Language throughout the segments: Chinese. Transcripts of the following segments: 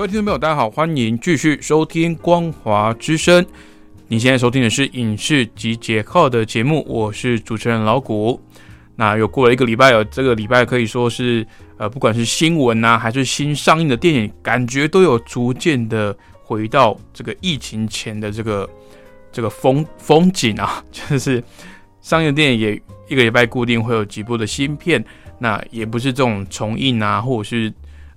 各位听众朋友，大家好，欢迎继续收听《光华之声》。你现在收听的是《影视集结号》的节目，我是主持人老谷。那又过了一个礼拜哦，这个礼拜可以说是呃，不管是新闻啊，还是新上映的电影，感觉都有逐渐的回到这个疫情前的这个这个风 风景啊，就是上映电影也一个礼拜固定会有几部的新片，那也不是这种重映啊，或者是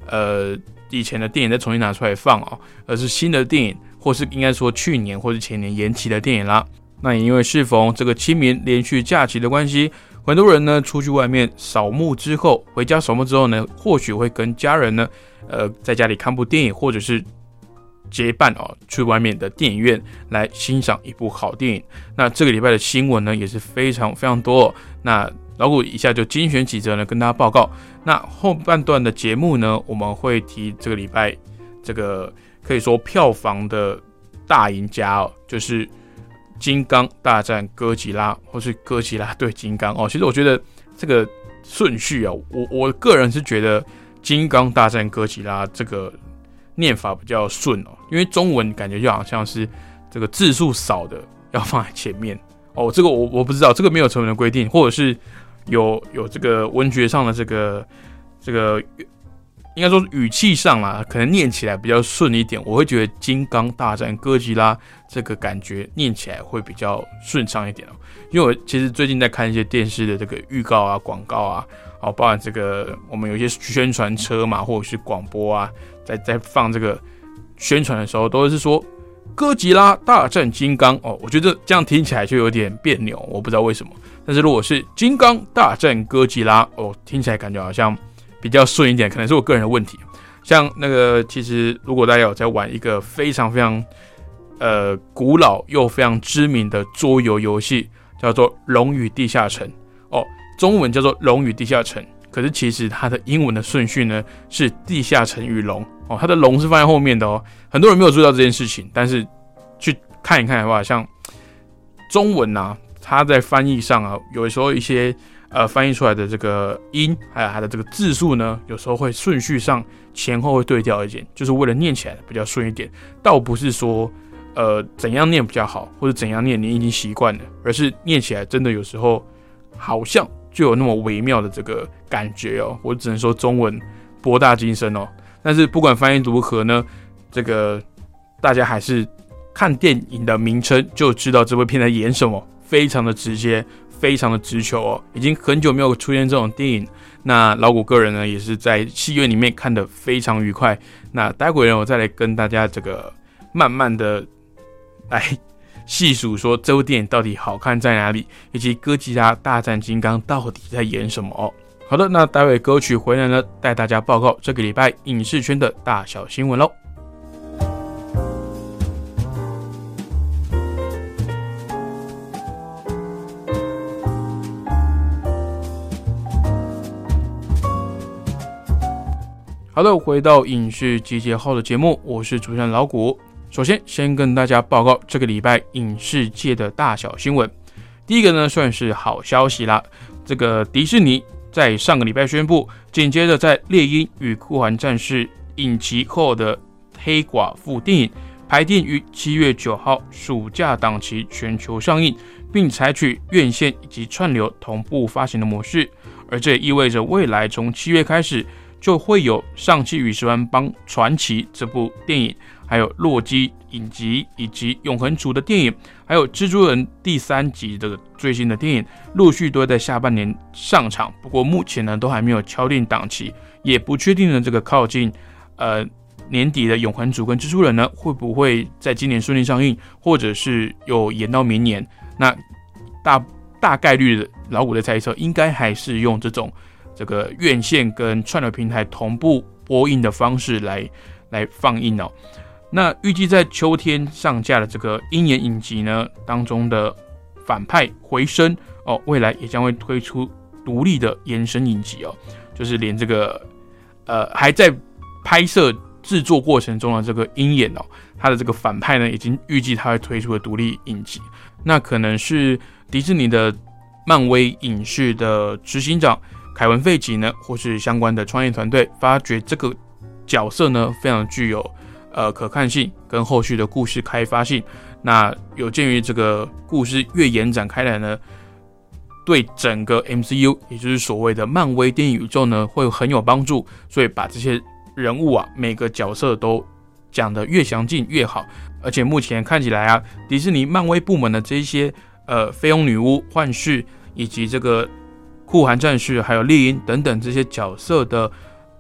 呃。以前的电影再重新拿出来放哦，而是新的电影，或是应该说去年或是前年延期的电影啦。那也因为适逢这个清明连续假期的关系，很多人呢出去外面扫墓之后，回家扫墓之后呢，或许会跟家人呢，呃，在家里看部电影，或者是结伴哦去外面的电影院来欣赏一部好电影。那这个礼拜的新闻呢也是非常非常多。那老谷以下就精选几则呢，跟大家报告。那后半段的节目呢，我们会提这个礼拜这个可以说票房的大赢家哦，就是《金刚大战哥吉拉》或是《哥吉拉对金刚》哦。其实我觉得这个 顺序啊，我我个人是觉得《金刚大战哥吉拉》这个念法比较顺哦，因为中文感觉就好像是这个字数少的要放在前面哦。这个我我不知道，这个没有成文的规定，或者是。有有这个文学上的这个这个，应该说语气上啦，可能念起来比较顺一点。我会觉得《金刚大战哥吉拉》这个感觉念起来会比较顺畅一点哦。因为我其实最近在看一些电视的这个预告啊、广告啊，哦，包含这个我们有一些宣传车嘛，或者是广播啊，在在放这个宣传的时候，都是说哥吉拉大战金刚哦。我觉得这样听起来就有点别扭，我不知道为什么。但是如果是《金刚大战哥吉拉》哦，听起来感觉好像比较顺一点，可能是我个人的问题。像那个，其实如果大家有在玩一个非常非常呃古老又非常知名的桌游游戏，叫做《龙与地下城》哦，中文叫做《龙与地下城》，可是其实它的英文的顺序呢是《地下城与龙》哦，它的龙是放在后面的哦，很多人没有注意到这件事情，但是去看一看的话，像中文呐。它在翻译上啊，有时候一些呃翻译出来的这个音，还有它的这个字数呢，有时候会顺序上前后会对调一点，就是为了念起来比较顺一点。倒不是说呃怎样念比较好，或者怎样念你已经习惯了，而是念起来真的有时候好像就有那么微妙的这个感觉哦。我只能说中文博大精深哦。但是不管翻译如何呢，这个大家还是看电影的名称就知道这部片在演什么。非常的直接，非常的直球哦，已经很久没有出现这种电影。那老谷个人呢，也是在戏院里面看的非常愉快。那待会呢，我再来跟大家这个慢慢的来 细数，说这部电影到底好看在哪里，以及哥吉拉大战金刚到底在演什么哦。好的，那待会歌曲回来呢，带大家报告这个礼拜影视圈的大小新闻喽。好的，回到影视集结号的节目，我是主持人老谷。首先，先跟大家报告这个礼拜影视界的大小新闻。第一个呢，算是好消息啦。这个迪士尼在上个礼拜宣布，紧接着在《猎鹰与酷寒战士》影集后的《黑寡妇》电影排定于七月九号暑假档期全球上映，并采取院线以及串流同步发行的模式。而这也意味着未来从七月开始。就会有《上汽与十万帮传奇》这部电影，还有《洛基》影集，以及《永恒族》的电影，还有《蜘蛛人》第三集的最新的电影，陆续都会在下半年上场。不过目前呢，都还没有敲定档期，也不确定呢。这个靠近呃年底的《永恒族》跟《蜘蛛人》呢，会不会在今年顺利上映，或者是有延到明年？那大大概率的老虎的猜测，应该还是用这种。这个院线跟串流平台同步播映的方式来来放映哦。那预计在秋天上架的这个鹰眼影集呢当中的反派回声哦，未来也将会推出独立的延伸影集哦，就是连这个呃还在拍摄制作过程中的这个鹰眼哦，它的这个反派呢，已经预计它会推出的独立影集，那可能是迪士尼的漫威影视的执行长。凯文·费吉呢，或是相关的创业团队发觉这个角色呢，非常具有呃可看性跟后续的故事开发性。那有鉴于这个故事越延展开来呢，对整个 MCU，也就是所谓的漫威电影宇宙呢，会很有帮助。所以把这些人物啊，每个角色都讲得越详尽越好。而且目前看起来啊，迪士尼漫威部门的这些呃菲佣女巫、幻视以及这个。酷寒战士还有猎鹰等等这些角色的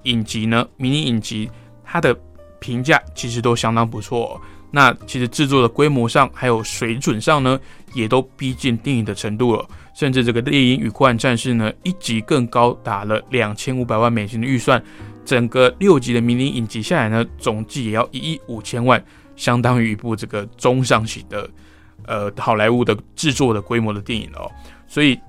影集呢，迷你影集，它的评价其实都相当不错。那其实制作的规模上还有水准上呢，也都逼近电影的程度了。甚至这个猎鹰与酷寒战士呢，一集更高达了两千五百万美金的预算，整个六集的迷你影集下来呢，总计也要一亿五千万，相当于一部这个中上型的呃好莱坞的制作的规模的电影哦。所以。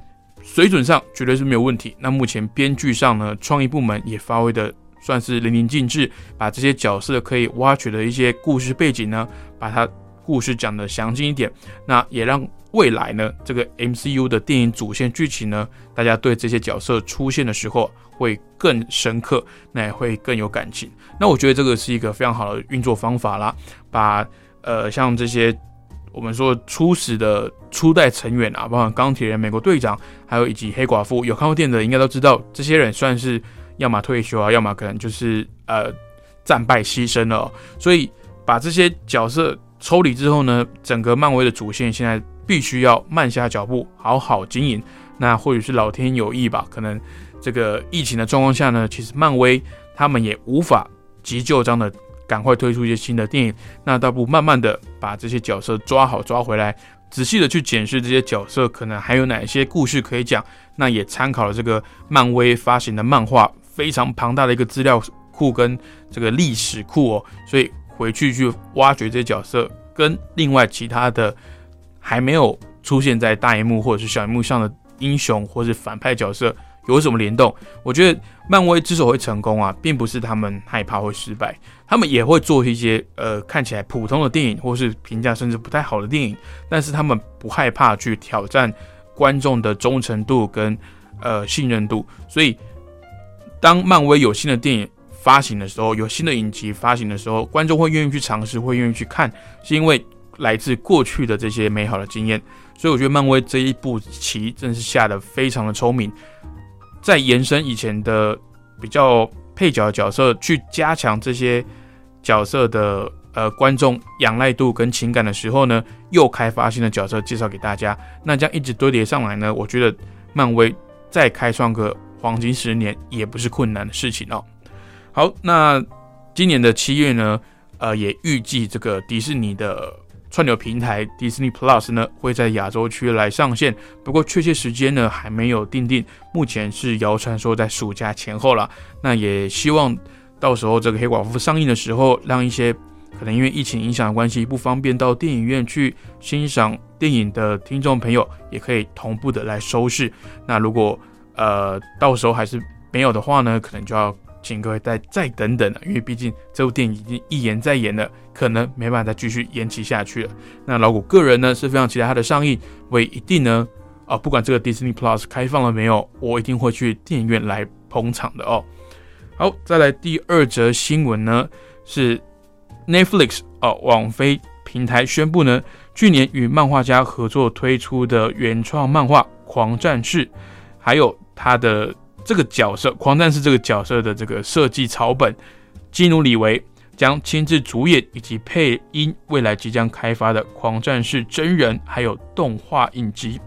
水准上绝对是没有问题。那目前编剧上呢，创意部门也发挥的算是淋漓尽致，把这些角色可以挖掘的一些故事背景呢，把它故事讲的详尽一点。那也让未来呢，这个 MCU 的电影主线剧情呢，大家对这些角色出现的时候会更深刻，那也会更有感情。那我觉得这个是一个非常好的运作方法啦，把呃像这些。我们说初始的初代成员啊，包括钢铁人、美国队长，还有以及黑寡妇，有看过电影的应该都知道，这些人算是要么退休啊，要么可能就是呃战败牺牲了。所以把这些角色抽离之后呢，整个漫威的主线现在必须要慢下脚步，好好经营。那或许是老天有意吧，可能这个疫情的状况下呢，其实漫威他们也无法急救这样的。赶快推出一些新的电影，那倒不慢慢的把这些角色抓好抓回来，仔细的去检视这些角色可能还有哪些故事可以讲。那也参考了这个漫威发行的漫画非常庞大的一个资料库跟这个历史库哦，所以回去去挖掘这些角色跟另外其他的还没有出现在大荧幕或者是小荧幕上的英雄或者反派角色。有什么联动？我觉得漫威之所以会成功啊，并不是他们害怕会失败，他们也会做一些呃看起来普通的电影，或是评价甚至不太好的电影，但是他们不害怕去挑战观众的忠诚度跟呃信任度。所以，当漫威有新的电影发行的时候，有新的影集发行的时候，观众会愿意去尝试，会愿意去看，是因为来自过去的这些美好的经验。所以，我觉得漫威这一步棋真是下的非常的聪明。在延伸以前的比较配角的角色，去加强这些角色的呃观众仰赖度跟情感的时候呢，又开发新的角色介绍给大家。那这样一直堆叠上来呢，我觉得漫威再开创个黄金十年也不是困难的事情哦。好，那今年的七月呢，呃，也预计这个迪士尼的。串流平台 Disney Plus 呢会在亚洲区来上线，不过确切时间呢还没有定定，目前是谣传说在暑假前后了。那也希望到时候这个黑寡妇上映的时候，让一些可能因为疫情影响的关系不方便到电影院去欣赏电影的听众朋友，也可以同步的来收视。那如果呃到时候还是没有的话呢，可能就要。请各位再再等等了，因为毕竟这部电影已经一延再延了，可能没办法再继续延期下去了。那老谷个人呢是非常期待它的上映，我也一定呢，啊，不管这个 Disney Plus 开放了没有，我一定会去电影院来捧场的哦。好，再来第二则新闻呢，是 Netflix 哦，网飞平台宣布呢，去年与漫画家合作推出的原创漫画《狂战士》，还有它的。这个角色狂战士这个角色的这个设计草本，基努里维将亲自主演以及配音未来即将开发的狂战士真人还有动画影集。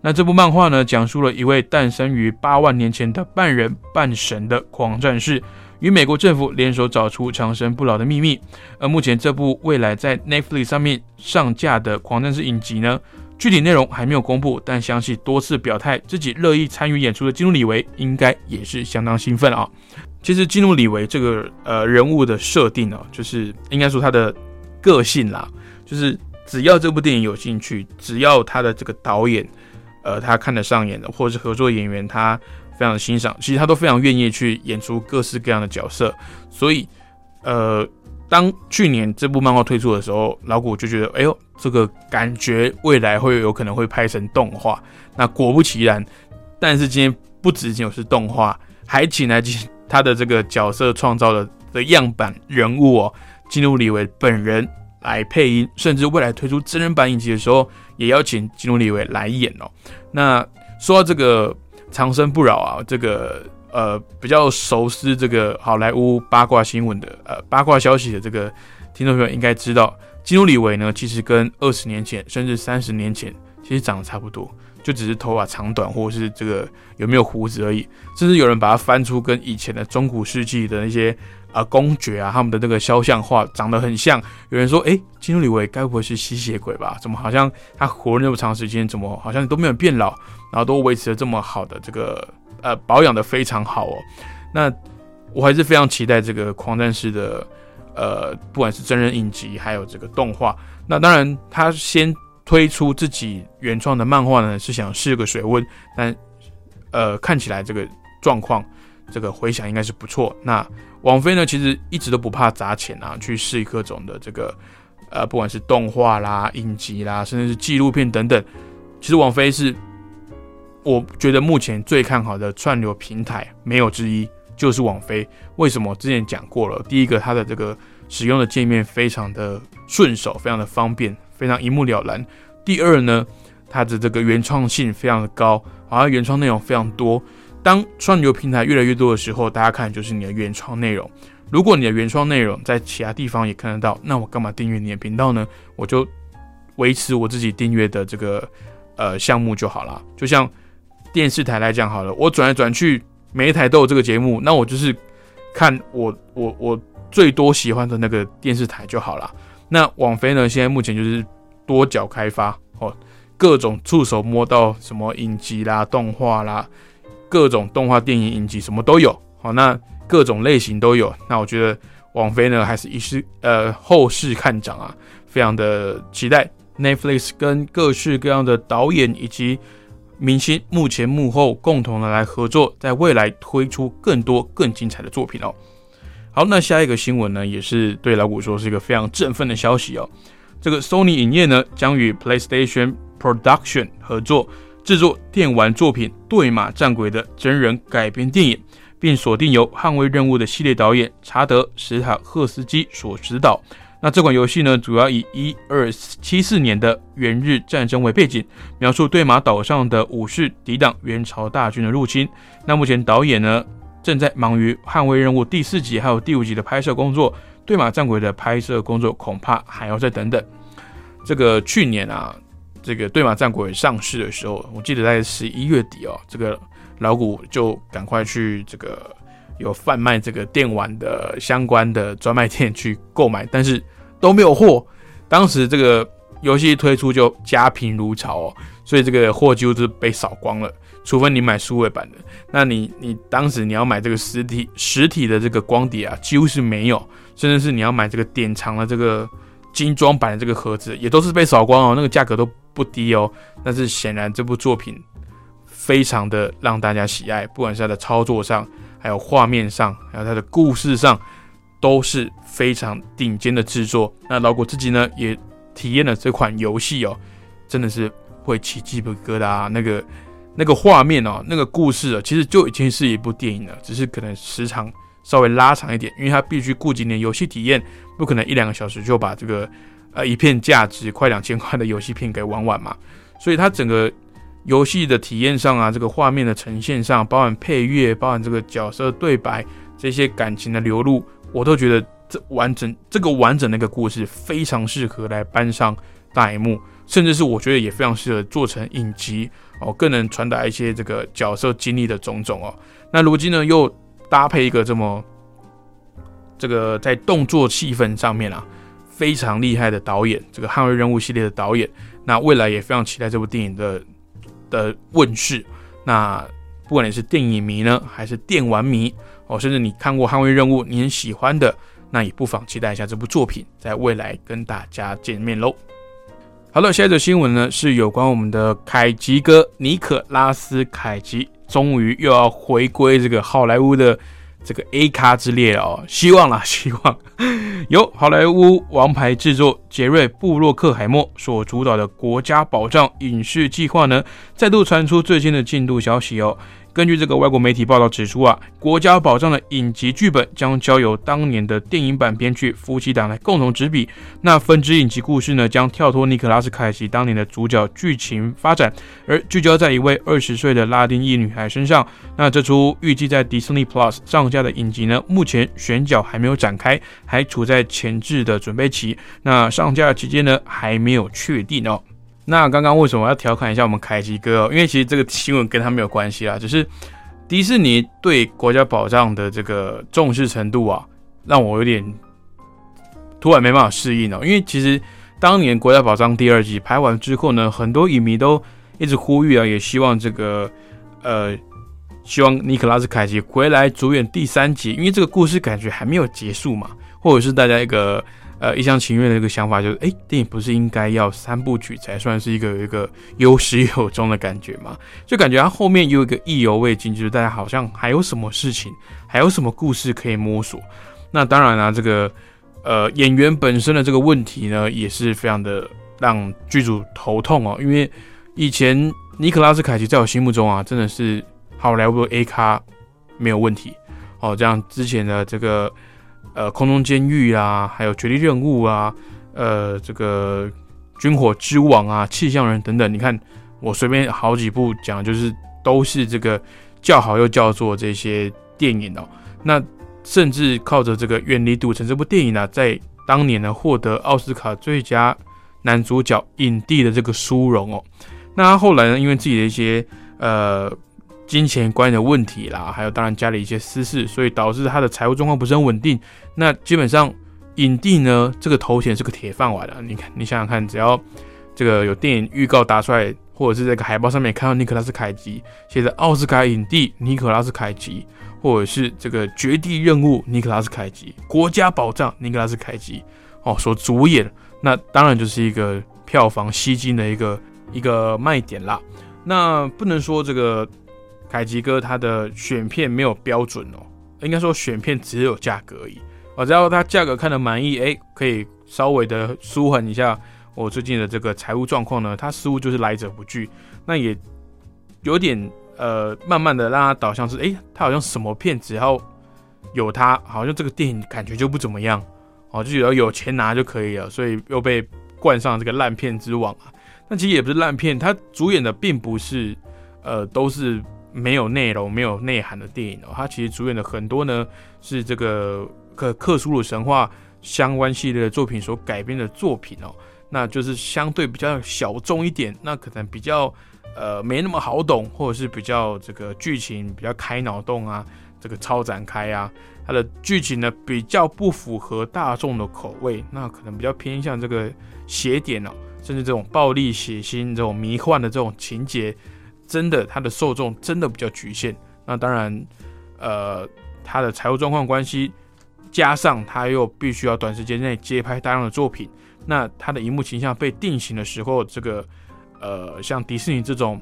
那这部漫画呢，讲述了一位诞生于八万年前的半人半神的狂战士，与美国政府联手找出长生不老的秘密。而目前这部未来在 Netflix 上面上架的狂战士影集呢，具体内容还没有公布，但相信多次表态自己乐意参与演出的基努里维应该也是相当兴奋啊。其实基努里维这个呃人物的设定呢，就是应该说他的个性啦，就是只要这部电影有兴趣，只要他的这个导演呃他看得上眼的，或者是合作演员他非常欣赏，其实他都非常愿意去演出各式各样的角色。所以呃，当去年这部漫画推出的时候，老谷就觉得，哎呦，这个感觉未来会有可能会拍成动画。那果不其然，但是今天不只仅是动画，还请来。他的这个角色创造的的样板人物哦，基努里维本人来配音，甚至未来推出真人版影集的时候，也邀请基努里维来演哦。那说到这个长生不老啊，这个呃比较熟悉这个好莱坞八卦新闻的呃八卦消息的这个听众朋友应该知道，基努里维呢其实跟二十年前甚至三十年前其实长得差不多。就只是头发长短，或者是这个有没有胡子而已，甚至有人把它翻出跟以前的中古世纪的那些啊公爵啊他们的那个肖像画长得很像。有人说，哎，金努里维该不会是吸血鬼吧？怎么好像他活了那么长时间，怎么好像都没有变老，然后都维持了这么好的这个呃保养的非常好哦。那我还是非常期待这个狂战士的呃，不管是真人影集还有这个动画。那当然他先。推出自己原创的漫画呢，是想试个水温，但呃看起来这个状况，这个回响应该是不错。那王菲呢，其实一直都不怕砸钱啊，去试各种的这个呃，不管是动画啦、影集啦，甚至是纪录片等等。其实王菲是我觉得目前最看好的串流平台，没有之一，就是网飞。为什么？之前讲过了，第一个它的这个使用的界面非常的顺手，非常的方便。非常一目了然。第二呢，它的这个原创性非常的高，好像原创内容非常多。当串流平台越来越多的时候，大家看就是你的原创内容。如果你的原创内容在其他地方也看得到，那我干嘛订阅你的频道呢？我就维持我自己订阅的这个呃项目就好了。就像电视台来讲好了，我转来转去，每一台都有这个节目，那我就是看我我我最多喜欢的那个电视台就好了。那网飞呢？现在目前就是多角开发哦，各种触手摸到什么影集啦、动画啦，各种动画电影影集什么都有。好，那各种类型都有。那我觉得网飞呢，还是一世呃后市看涨啊，非常的期待 Netflix 跟各式各样的导演以及明星幕前幕后共同的来合作，在未来推出更多更精彩的作品哦。好，那下一个新闻呢，也是对老古说是一个非常振奋的消息哦。这个 Sony 影业呢，将与 PlayStation Production 合作制作电玩作品《对马战鬼》的真人改编电影，并锁定由《捍卫任务》的系列导演查德·史塔赫斯基所指导。那这款游戏呢，主要以一二七四年的元日战争为背景，描述对马岛上的武士抵挡元朝大军的入侵。那目前导演呢？正在忙于《捍卫任务》第四集还有第五集的拍摄工作，《对马战鬼》的拍摄工作恐怕还要再等等。这个去年啊，这个《对马战鬼》上市的时候，我记得在十一月底哦，这个老谷就赶快去这个有贩卖这个电玩的相关的专卖店去购买，但是都没有货。当时这个游戏推出就家贫如潮哦，所以这个货几乎是被扫光了。除非你买数位版的，那你你当时你要买这个实体实体的这个光碟啊，几乎是没有，甚至是你要买这个典藏的这个精装版的这个盒子，也都是被扫光哦，那个价格都不低哦。但是显然这部作品非常的让大家喜爱，不管是它的操作上，还有画面上，还有它的故事上，都是非常顶尖的制作。那老果自己呢也体验了这款游戏哦，真的是会起鸡皮疙瘩那个。那个画面哦，那个故事啊，其实就已经是一部电影了，只是可能时长稍微拉长一点，因为它必须顾及你的游戏体验，不可能一两个小时就把这个呃一片价值快两千块的游戏片给玩完嘛。所以它整个游戏的体验上啊，这个画面的呈现上，包含配乐，包含这个角色对白，这些感情的流露，我都觉得这完整这个完整的一个故事非常适合来搬上大荧幕，甚至是我觉得也非常适合做成影集。哦，更能传达一些这个角色经历的种种哦。那如今呢，又搭配一个这么这个在动作气氛上面啊，非常厉害的导演，这个《捍卫任务》系列的导演。那未来也非常期待这部电影的的问世。那不管你是电影迷呢，还是电玩迷哦，甚至你看过《捍卫任务》，你很喜欢的，那也不妨期待一下这部作品在未来跟大家见面喽。好了，下一则新闻呢是有关我们的凯吉哥尼可拉斯凯吉，终于又要回归这个好莱坞的这个 A 咖之列哦，希望啦，希望由好莱坞王牌制作杰瑞布洛克海默所主导的国家保障影视计划呢，再度传出最新的进度消息哦。根据这个外国媒体报道指出啊，国家宝藏的影集剧本将交由当年的电影版编剧夫妻档来共同执笔。那分支影集故事呢，将跳脱尼可拉斯凯奇当年的主角剧情发展，而聚焦在一位二十岁的拉丁裔女孩身上。那这出预计在迪士尼 Plus 上架的影集呢，目前选角还没有展开，还处在前置的准备期。那上架期间呢，还没有确定哦。那刚刚为什么要调侃一下我们凯奇哥？因为其实这个新闻跟他没有关系啦，只是迪士尼对国家宝藏的这个重视程度啊，让我有点突然没办法适应哦。因为其实当年国家宝藏第二季拍完之后呢，很多影迷都一直呼吁啊，也希望这个呃，希望尼可拉斯凯奇回来主演第三集，因为这个故事感觉还没有结束嘛，或者是大家一个。呃，一厢情愿的一个想法就是，哎，电影不是应该要三部曲才算是一个有一个有始有终的感觉吗？就感觉它后面有一个意犹未尽，就是大家好像还有什么事情，还有什么故事可以摸索。那当然啦，这个呃演员本身的这个问题呢，也是非常的让剧组头痛哦。因为以前尼克拉斯凯奇在我心目中啊，真的是好莱坞 A 咖没有问题哦。这样之前的这个。呃，空中监狱啊，还有绝地任务啊，呃，这个军火之王啊，气象人等等，你看我随便好几部讲，就是都是这个叫好又叫座这些电影哦。那甚至靠着这个《远离赌城》这部电影呢，在当年呢获得奥斯卡最佳男主角影帝的这个殊荣哦。那他后来呢，因为自己的一些呃。金钱观的问题啦，还有当然家里一些私事，所以导致他的财务状况不是很稳定。那基本上影帝呢，这个头衔是个铁饭碗了。你看，你想想看，只要这个有电影预告打出来，或者是这个海报上面看到尼克拉斯凯奇写着奥斯卡影帝尼克拉斯凯奇，或者是这个绝地任务尼克拉斯凯奇、国家宝藏尼克拉斯凯奇哦所主演，那当然就是一个票房吸金的一个一个卖点啦。那不能说这个。凯吉哥他的选片没有标准哦，应该说选片只有价格而已。我只要他价格看得满意，哎，可以稍微的舒缓一下我最近的这个财务状况呢，他似乎就是来者不拒。那也有点呃，慢慢的让他导向是，哎，他好像什么片只要有他，好像这个电影感觉就不怎么样哦，就只要有钱拿就可以了，所以又被冠上这个烂片之王啊。但其实也不是烂片，他主演的并不是呃，都是。没有内容、没有内涵的电影哦，它其实主演的很多呢是这个克克苏鲁神话相关系列的作品所改编的作品哦，那就是相对比较小众一点，那可能比较呃没那么好懂，或者是比较这个剧情比较开脑洞啊，这个超展开啊，它的剧情呢比较不符合大众的口味，那可能比较偏向这个邪点哦，甚至这种暴力血腥、这种迷幻的这种情节。真的，它的受众真的比较局限。那当然，呃，他的财务状况关系，加上他又必须要短时间内接拍大量的作品，那他的荧幕形象被定型的时候，这个呃，像迪士尼这种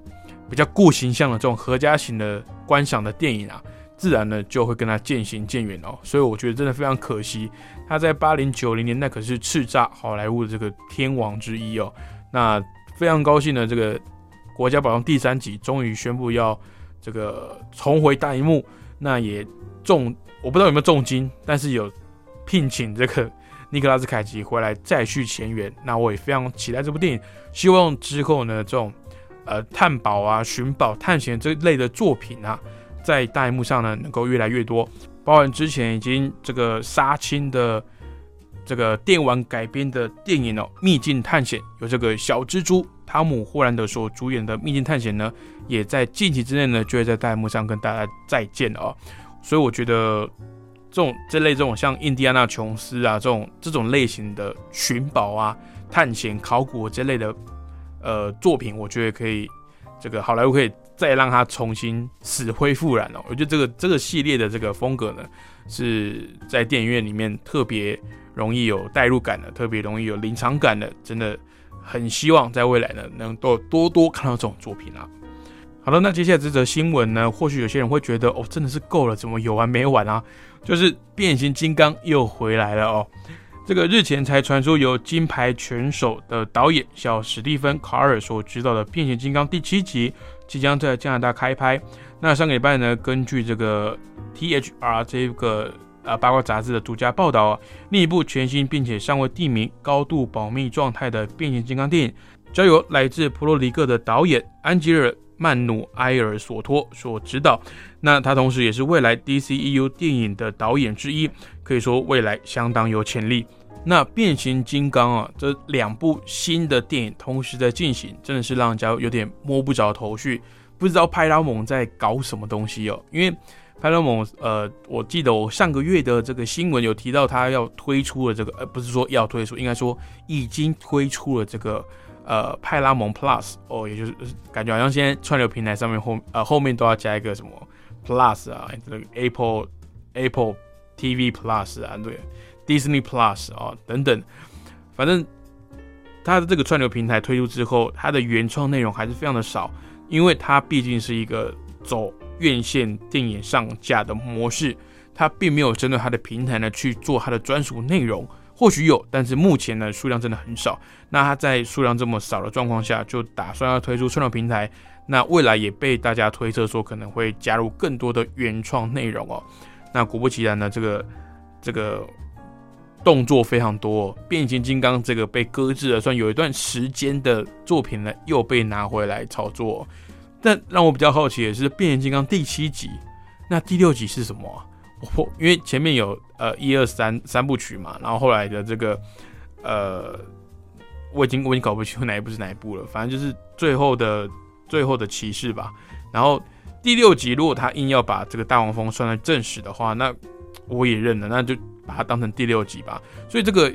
比较固形象的这种合家型的观赏的电影啊，自然呢就会跟他渐行渐远哦。所以我觉得真的非常可惜，他在八零九零年代可是叱咤好莱坞的这个天王之一哦。那非常高兴的这个。国家宝藏第三集终于宣布要这个重回大荧幕，那也重我不知道有没有重金，但是有聘请这个 尼克拉斯凯奇回来再续前缘。那我也非常期待这部电影，希望之后呢这种呃探宝啊、寻宝、探险这类的作品啊，在大荧幕上呢能够越来越多。包含之前已经这个杀青的这个电玩改编的电影哦，《秘境探险》有这个小蜘蛛。汤姆·霍兰德所主演的《秘境探险》呢，也在近期之内呢，就会在大幕上跟大家再见哦。所以我觉得这种这类这种像印第安纳琼斯啊这种这种类型的寻宝啊、探险、考古这类的呃作品，我觉得可以，这个好莱坞可以再让它重新死灰复燃哦。我觉得这个这个系列的这个风格呢，是在电影院里面特别容易有代入感的，特别容易有临场感的，真的很希望在未来呢能够多多看到这种作品啊。好了，那接下来这则新闻呢，或许有些人会觉得哦，真的是够了，怎么有完没完啊？就是变形金刚又回来了哦。这个日前才传出由金牌拳手的导演小史蒂芬卡尔所执导的变形金刚第七集即将在加拿大开拍。那上个礼拜呢，根据这个 THR 这个呃八卦杂志的独家报道啊，另一部全新并且尚未定名、高度保密状态的变形金刚电影，交由来自普罗里克的导演安吉尔。曼努埃尔索托所指导，那他同时也是未来 DCEU 电影的导演之一，可以说未来相当有潜力。那变形金刚啊，这两部新的电影同时在进行，真的是让人家有点摸不着头绪，不知道派拉蒙在搞什么东西哦。因为派拉蒙，呃，我记得我上个月的这个新闻有提到，他要推出了这个，呃，不是说要推出，应该说已经推出了这个。呃，派拉蒙 Plus 哦，也就是感觉好像现在串流平台上面后呃后面都要加一个什么 Plus 啊，这个 Apple Apple TV Plus 啊，对，Disney Plus 啊等等，反正它的这个串流平台推出之后，它的原创内容还是非常的少，因为它毕竟是一个走院线电影上架的模式，它并没有针对它的平台呢去做它的专属内容。或许有，但是目前呢数量真的很少。那它在数量这么少的状况下，就打算要推出串流平台。那未来也被大家推测说可能会加入更多的原创内容哦。那果不其然呢，这个这个动作非常多。变形金刚这个被搁置了，算有一段时间的作品呢，又被拿回来炒作。但让我比较好奇的是，变形金刚第七集，那第六集是什么？我因为前面有呃一二三三部曲嘛，然后后来的这个呃，我已经我已经搞不清楚哪一部是哪一部了，反正就是最后的最后的骑士吧。然后第六集如果他硬要把这个大黄蜂算在正史的话，那我也认了，那就把它当成第六集吧。所以这个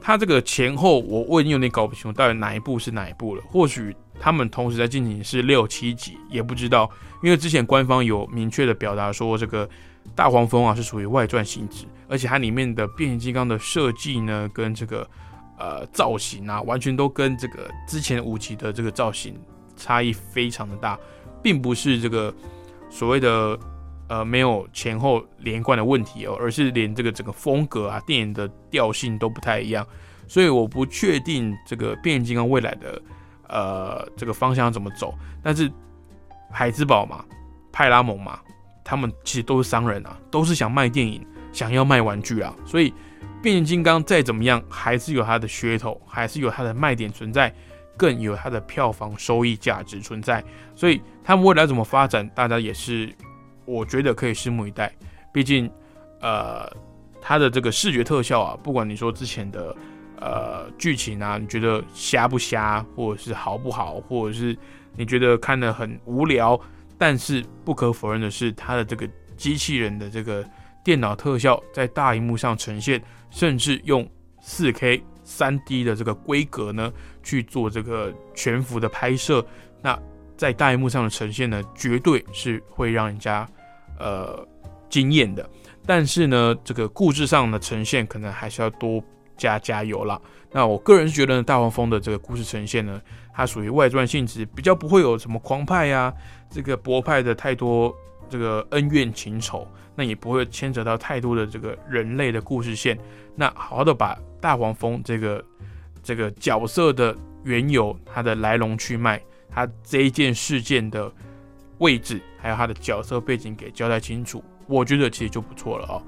他这个前后我我已经有点搞不清楚到底哪一部是哪一部了。或许他们同时在进行是六七集，也不知道，因为之前官方有明确的表达说这个。大黄蜂啊是属于外传性质，而且它里面的变形金刚的设计呢，跟这个呃造型啊，完全都跟这个之前五集的这个造型差异非常的大，并不是这个所谓的呃没有前后连贯的问题哦，而是连这个整个风格啊、电影的调性都不太一样，所以我不确定这个变形金刚未来的呃这个方向怎么走，但是海之宝嘛，派拉蒙嘛。他们其实都是商人啊，都是想卖电影，想要卖玩具啊，所以变形金刚再怎么样，还是有它的噱头，还是有它的卖点存在，更有它的票房收益价值存在。所以他们未来怎么发展，大家也是我觉得可以拭目以待。毕竟，呃，它的这个视觉特效啊，不管你说之前的呃剧情啊，你觉得瞎不瞎，或者是好不好，或者是你觉得看得很无聊。但是不可否认的是，它的这个机器人的这个电脑特效在大荧幕上呈现，甚至用四 K 三 D 的这个规格呢去做这个全幅的拍摄，那在大荧幕上的呈现呢，绝对是会让人家呃惊艳的。但是呢，这个故事上的呈现可能还是要多加加油了。那我个人是觉得呢大黄蜂的这个故事呈现呢，它属于外传性质，比较不会有什么狂派呀。这个博派的太多这个恩怨情仇，那也不会牵扯到太多的这个人类的故事线。那好好的把大黄蜂这个这个角色的缘由、它的来龙去脉、它这一件事件的位置，还有它的角色背景给交代清楚，我觉得其实就不错了哦。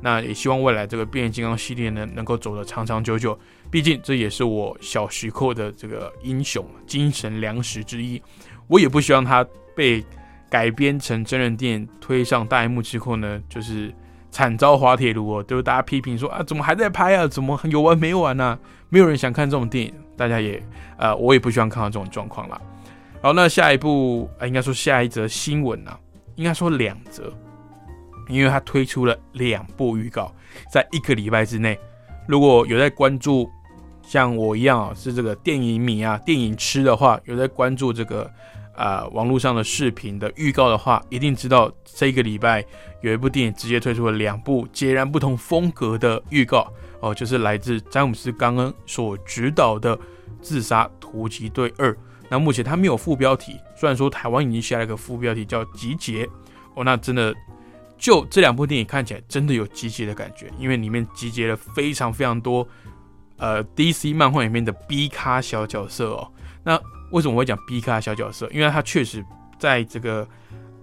那也希望未来这个变形金刚系列呢，能够走得长长久久。毕竟这也是我小时候的这个英雄精神粮食之一。我也不希望它。被改编成真人电影推上大荧幕之后呢，就是惨遭滑铁卢哦，就是大家批评说啊，怎么还在拍啊？怎么有完没完呢？没有人想看这种电影，大家也呃，我也不希望看到这种状况啦。好，那下一部啊，应该说下一则新闻啊，应该说两则，因为它推出了两部预告，在一个礼拜之内。如果有在关注像我一样啊，是这个电影迷啊，电影痴的话，有在关注这个啊网络上的视频的预告的话，一定知道这个礼拜有一部电影直接推出了两部截然不同风格的预告哦，就是来自詹姆斯·冈恩所执导的《自杀突击队二》。那目前它没有副标题，虽然说台湾已经下了一个副标题叫《集结》哦，那真的就这两部电影看起来真的有集结的感觉，因为里面集结了非常非常多呃 DC 漫画里面的 B 咖小角色哦。那为什么我会讲 B 咖小角色？因为它确实在这个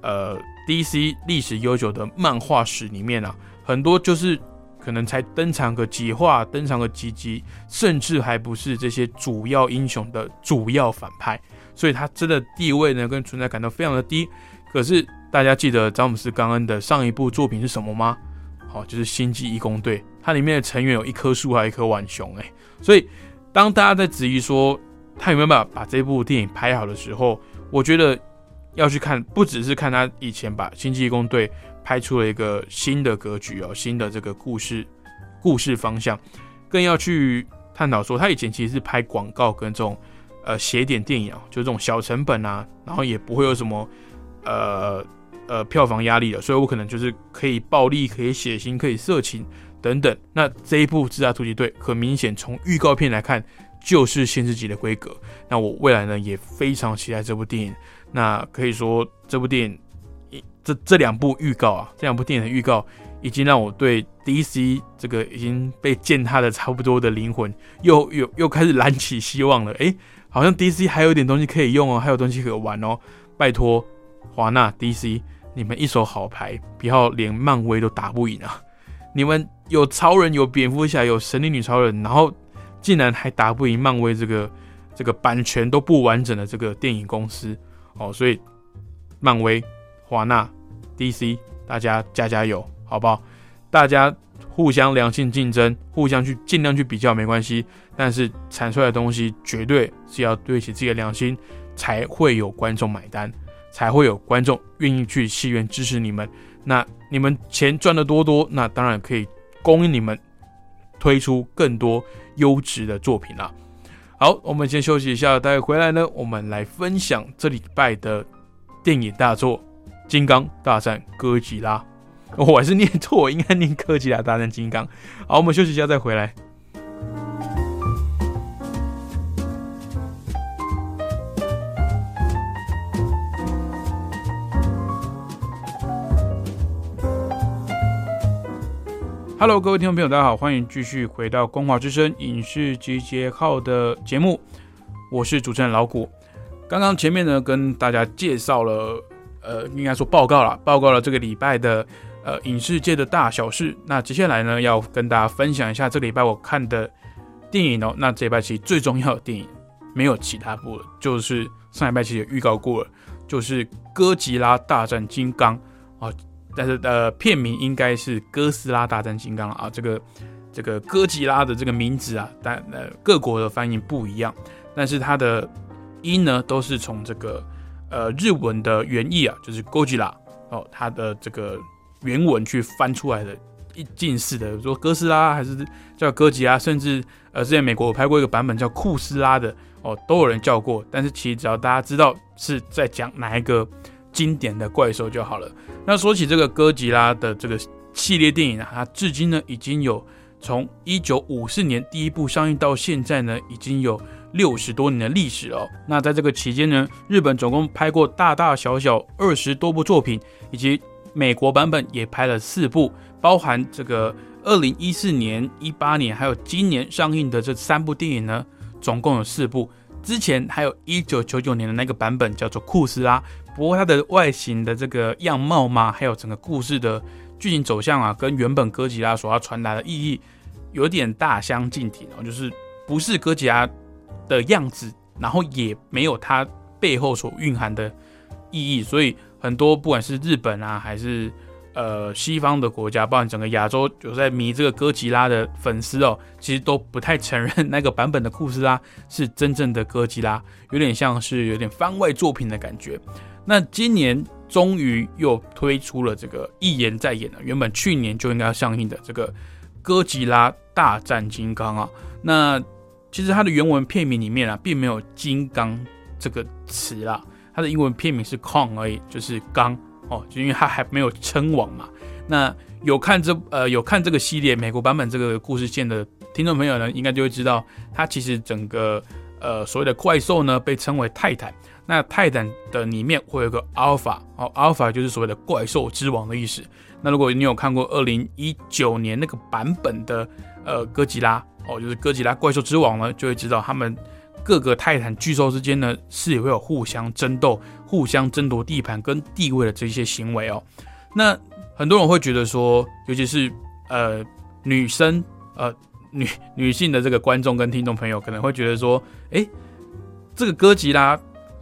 呃 DC 历史悠久的漫画史里面啊，很多就是。可能才登场个几话，登场个几集，甚至还不是这些主要英雄的主要反派，所以他真的地位呢跟存在感都非常的低。可是大家记得詹姆斯·冈恩的上一部作品是什么吗？好，就是《星际义工队》，它里面的成员有一棵树，还有一颗浣熊。哎，所以当大家在质疑说他有没有办法把这部电影拍好的时候，我觉得要去看，不只是看他以前把《星际义工队》。拍出了一个新的格局哦，新的这个故事故事方向，更要去探讨说，他以前其实是拍广告跟这种呃写点电影啊，就这种小成本啊，然后也不会有什么呃呃票房压力的，所以我可能就是可以暴力、可以血腥、可以色情等等。那这一部《自杀突击队》很明显从预告片来看就是现实级的规格。那我未来呢也非常期待这部电影。那可以说这部电影。这这两部预告啊，这两部电影的预告，已经让我对 DC 这个已经被践踏的差不多的灵魂，又又又开始燃起希望了。诶，好像 DC 还有点东西可以用哦，还有东西可以玩哦。拜托，华纳 DC，你们一手好牌，不要连漫威都打不赢啊！你们有超人，有蝙蝠侠，有神力女超人，然后竟然还打不赢漫威这个这个版权都不完整的这个电影公司哦，所以漫威、华纳。DC，大家加加油，好不好？大家互相良性竞争，互相去尽量去比较没关系，但是产出来的东西绝对是要对起自己的良心，才会有观众买单，才会有观众愿意去戏院支持你们。那你们钱赚的多多，那当然可以供应你们推出更多优质的作品了。好，我们先休息一下，待会回来呢，我们来分享这礼拜的电影大作。金刚大战哥吉拉，我还是念错，应该念哥吉拉大战金刚。好，我们休息一下再回来。Hello，各位听众朋友，大家好，欢迎继续回到《光华之声》影视集结号的节目，我是主持人老谷。刚刚前面呢，跟大家介绍了。呃，应该说报告了，报告了这个礼拜的呃影视界的大小事。那接下来呢，要跟大家分享一下这礼拜我看的电影哦。那这礼拜其实最重要的电影没有其他部了，就是上礼拜其实预告过了，就是《哥吉拉大战金刚》啊。但是呃，片名应该是《哥斯拉大战金刚》啊。这个这个哥吉拉的这个名字啊，但呃各国的翻译不一样，但是它的音呢都是从这个。呃，日文的原意啊，就是哥吉拉哦，它的这个原文去翻出来的，一近似的，说哥斯拉还是叫哥吉拉，甚至呃，之前美国有拍过一个版本叫库斯拉的哦，都有人叫过。但是其实只要大家知道是在讲哪一个经典的怪兽就好了。那说起这个哥吉拉的这个系列电影啊，它至今呢已经有从一九五四年第一部上映到现在呢，已经有。六十多年的历史哦，那在这个期间呢，日本总共拍过大大小小二十多部作品，以及美国版本也拍了四部，包含这个二零一四年、一八年还有今年上映的这三部电影呢，总共有四部。之前还有一九九九年的那个版本叫做库斯拉，不过它的外形的这个样貌嘛，还有整个故事的剧情走向啊，跟原本哥吉拉所要传达的意义有点大相径庭哦，就是不是哥吉拉。的样子，然后也没有它背后所蕴含的意义，所以很多不管是日本啊，还是呃西方的国家，包括整个亚洲有在迷这个哥吉拉的粉丝哦，其实都不太承认那个版本的库斯拉是真正的哥吉拉，有点像是有点番外作品的感觉。那今年终于又推出了这个一言再演了，原本去年就应该要上映的这个《哥吉拉大战金刚》啊。那其实它的原文片名里面啊，并没有“金刚”这个词啦，它的英文片名是 “Kong” 而已，就是刚哦，就因为它还没有称王嘛。那有看这呃有看这个系列美国版本这个故事线的听众朋友呢，应该就会知道，它其实整个呃所谓的怪兽呢，被称为泰坦。那泰坦的里面会有个 Alpha 哦，Alpha 就是所谓的怪兽之王的意思。那如果你有看过二零一九年那个版本的呃哥吉拉哦，就是哥吉拉怪兽之王呢，就会知道他们各个泰坦巨兽之间呢是也会有互相争斗、互相争夺地盘跟地位的这些行为哦。那很多人会觉得说，尤其是呃女生呃女女性的这个观众跟听众朋友可能会觉得说，哎，这个哥吉拉。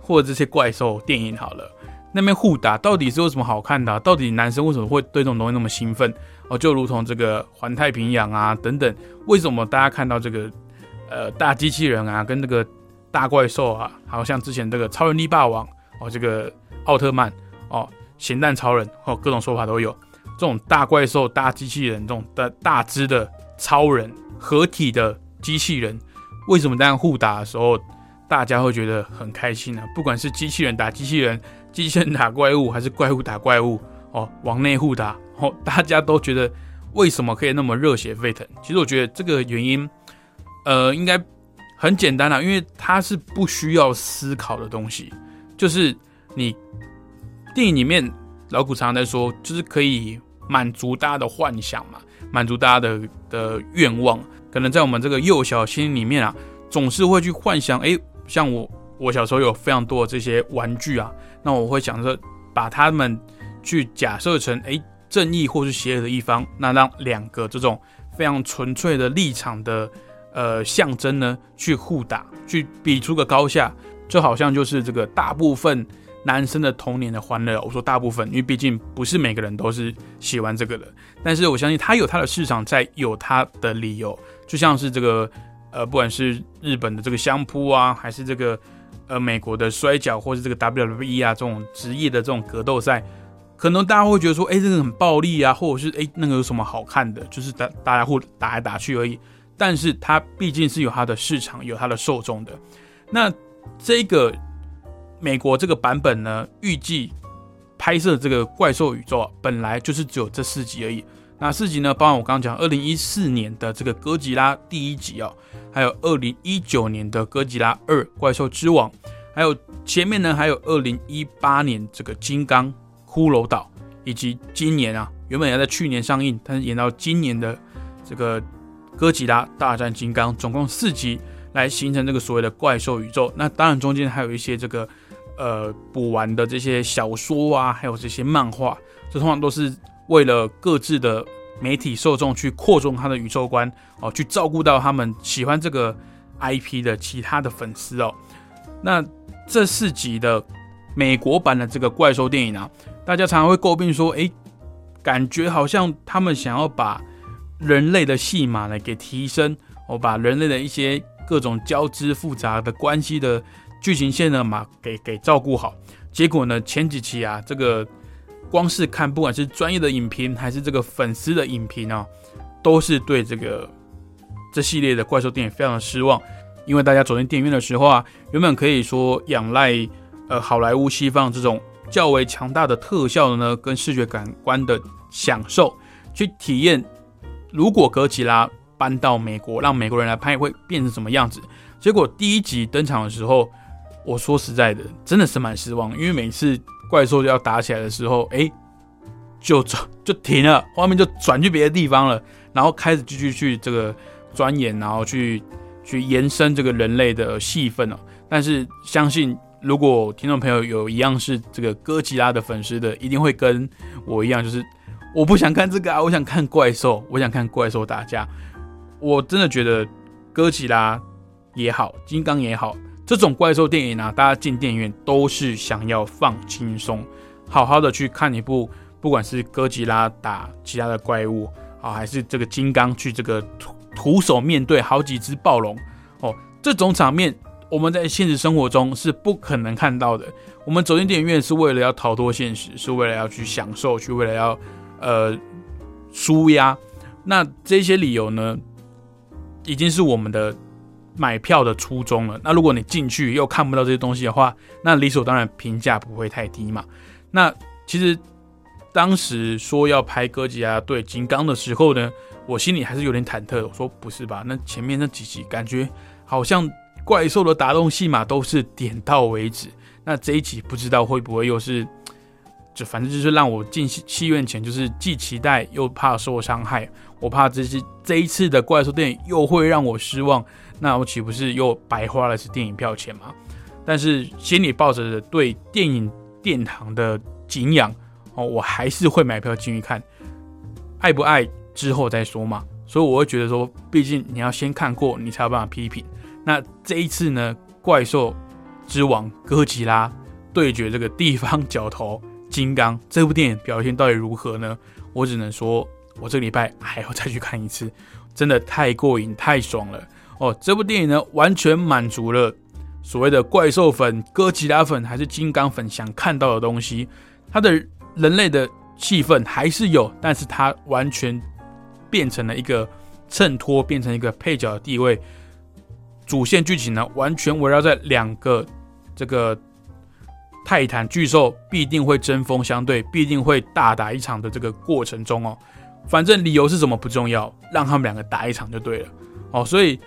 或者这些怪兽电影好了，那边互打到底是有什么好看的？到底男生为什么会对这种东西那么兴奋？哦，就如同这个环太平洋啊等等，为什么大家看到这个呃大机器人啊，跟这个大怪兽啊，还有像之前这个超人力霸王哦，这个奥特曼哦，咸蛋超人哦，各种说法都有。这种大怪兽、大机器人，这种大大只的超人合体的机器人，为什么这样互打的时候？大家会觉得很开心啊！不管是机器人打机器人，机器人打怪物，还是怪物打怪物，哦，往内互打，哦，大家都觉得为什么可以那么热血沸腾？其实我觉得这个原因，呃，应该很简单啦，因为它是不需要思考的东西，就是你电影里面老古常常在说，就是可以满足大家的幻想嘛，满足大家的的愿望。可能在我们这个幼小心里面啊，总是会去幻想，哎。像我，我小时候有非常多的这些玩具啊，那我会想着把它们去假设成哎正义或是邪恶的一方，那让两个这种非常纯粹的立场的呃象征呢去互打，去比出个高下，就好像就是这个大部分男生的童年的欢乐。我说大部分，因为毕竟不是每个人都是喜欢这个的，但是我相信他有他的市场在，有他的理由，就像是这个。呃，不管是日本的这个相扑啊，还是这个呃美国的摔跤，或是这个 WWE 啊这种职业的这种格斗赛，可能大家会觉得说，哎，这个很暴力啊，或者是哎那个有什么好看的，就是大大家互打来打去而已。但是它毕竟是有它的市场，有它的受众的。那这个美国这个版本呢，预计拍摄这个怪兽宇宙啊本来就是只有这四集而已。那四集呢？包含我刚刚讲二零一四年的这个哥吉拉第一集哦，还有二零一九年的哥吉拉二怪兽之王，还有前面呢还有二零一八年这个金刚骷髅岛，以及今年啊原本要在去年上映，但是演到今年的这个哥吉拉大战金刚，总共四集来形成这个所谓的怪兽宇宙。那当然中间还有一些这个呃补完的这些小说啊，还有这些漫画，这通常都是。为了各自的媒体受众去扩充他的宇宙观哦，去照顾到他们喜欢这个 IP 的其他的粉丝哦。那这四集的美国版的这个怪兽电影啊，大家常常会诟病说，哎，感觉好像他们想要把人类的戏码呢给提升，哦，把人类的一些各种交织复杂的关系的剧情线呢嘛给给照顾好。结果呢，前几期啊，这个。光是看，不管是专业的影评还是这个粉丝的影评啊，都是对这个这系列的怪兽电影非常的失望。因为大家走进电影院的时候啊，原本可以说仰赖呃好莱坞西方这种较为强大的特效的呢，跟视觉感官的享受，去体验如果哥吉拉搬到美国，让美国人来拍会变成什么样子。结果第一集登场的时候，我说实在的，真的是蛮失望，因为每次。怪兽就要打起来的时候，哎，就转就停了，画面就转去别的地方了，然后开始继续去这个钻研，然后去去延伸这个人类的戏份哦。但是相信，如果听众朋友有一样是这个哥吉拉的粉丝的，一定会跟我一样，就是我不想看这个啊，我想看怪兽，我想看怪兽打架。我真的觉得哥吉拉也好，金刚也好。这种怪兽电影啊，大家进电影院都是想要放轻松，好好的去看一部，不管是哥吉拉打其他的怪物啊，还是这个金刚去这个徒徒手面对好几只暴龙哦，这种场面我们在现实生活中是不可能看到的。我们走进电影院是为了要逃脱现实，是为了要去享受，去为了要呃舒压。那这些理由呢，已经是我们的买票的初衷了。那如果你进去又看不到这些东西的话，那理所当然评价不会太低嘛。那其实当时说要拍哥吉拉对金刚的时候呢，我心里还是有点忐忑。我说不是吧？那前面那几集感觉好像怪兽的打斗戏码都是点到为止。那这一集不知道会不会又是，就反正就是让我进戏院前就是既期待又怕受伤害，我怕这是这一次的怪兽电影又会让我失望，那我岂不是又白花了是电影票钱吗？但是心里抱着对电影殿堂的敬仰哦，我还是会买票进去看，爱不爱之后再说嘛。所以我会觉得说，毕竟你要先看过，你才有办法批评。那这一次呢，怪兽。之王哥吉拉对决这个地方角头金刚，这部电影表现到底如何呢？我只能说，我这个礼拜还要再去看一次，真的太过瘾、太爽了哦！这部电影呢，完全满足了所谓的怪兽粉、哥吉拉粉还是金刚粉想看到的东西。它的人类的气氛还是有，但是它完全变成了一个衬托，变成一个配角的地位。主线剧情呢，完全围绕在两个这个泰坦巨兽必定会针锋相对，必定会大打一场的这个过程中哦。反正理由是什么不重要，让他们两个打一场就对了哦。所以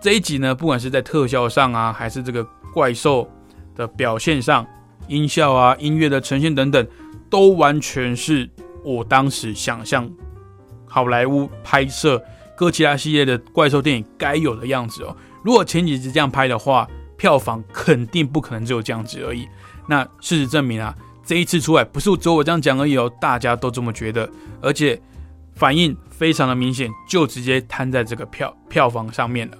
这一集呢，不管是在特效上啊，还是这个怪兽的表现上，音效啊、音乐的呈现等等，都完全是我当时想象好莱坞拍摄哥吉拉系列的怪兽电影该有的样子哦。如果前几集这样拍的话，票房肯定不可能只有这样子而已。那事实证明啊，这一次出来不是只有我这样讲而已哦，大家都这么觉得，而且反应非常的明显，就直接摊在这个票票房上面了。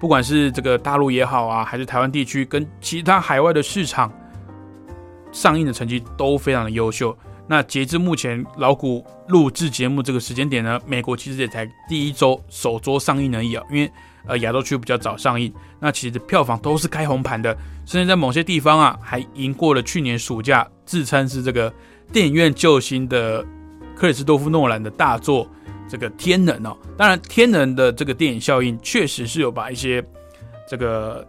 不管是这个大陆也好啊，还是台湾地区跟其他海外的市场上映的成绩都非常的优秀。那截至目前老谷录制节目这个时间点呢，美国其实也才第一周首周上映而已啊，因为。呃，亚洲区比较早上映，那其实票房都是开红盘的，甚至在某些地方啊，还赢过了去年暑假自称是这个电影院救星的克里斯多夫诺兰的大作这个《天能》哦。当然，《天能》的这个电影效应确实是有把一些这个